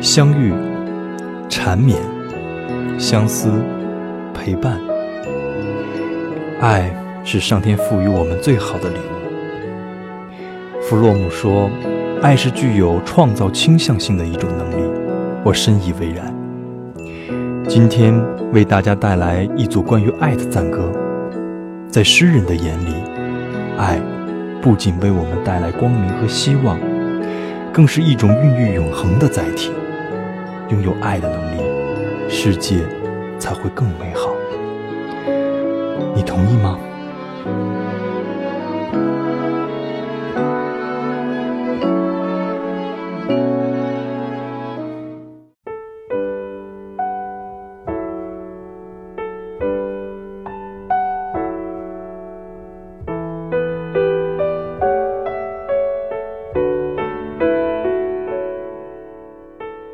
相遇、缠绵、相思、陪伴，爱是上天赋予我们最好的礼物。弗洛姆说，爱是具有创造倾向性的一种能力，我深以为然。今天为大家带来一组关于爱的赞歌。在诗人的眼里，爱不仅为我们带来光明和希望，更是一种孕育永恒的载体。拥有爱的能力，世界才会更美好。你同意吗？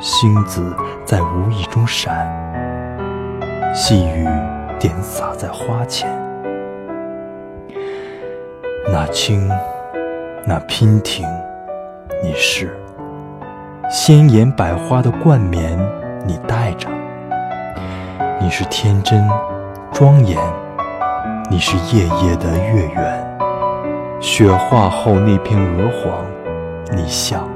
星子在无意中闪，细雨点洒在花前。那青，那娉婷，你是；鲜艳百花的冠冕，你戴着。你是天真，庄严；你是夜夜的月圆。雪化后那片鹅黄，你像。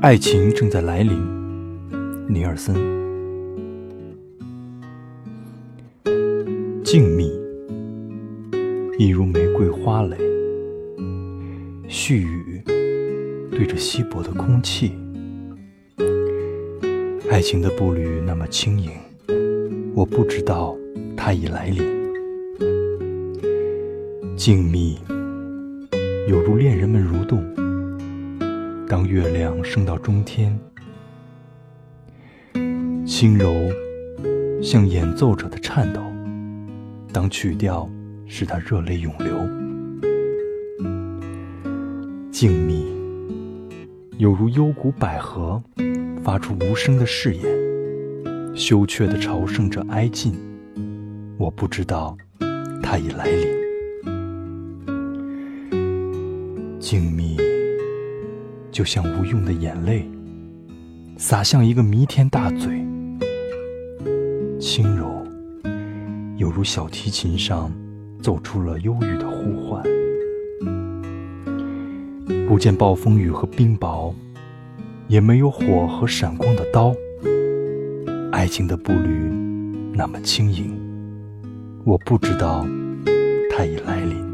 爱情正在来临，尼尔森。静谧，一如玫瑰花蕾；絮语，对着稀薄的空气。爱情的步履那么轻盈，我不知道它已来临。静谧，有如恋人们蠕动。当月亮升到中天，轻柔像演奏者的颤抖；当曲调使他热泪涌流，静谧有如幽谷百合，发出无声的誓言，羞怯地朝圣着哀进。我不知道它已来临，静谧。就像无用的眼泪，洒向一个弥天大嘴，轻柔，犹如小提琴上奏出了忧郁的呼唤。不见暴风雨和冰雹，也没有火和闪光的刀。爱情的步履那么轻盈，我不知道它已来临。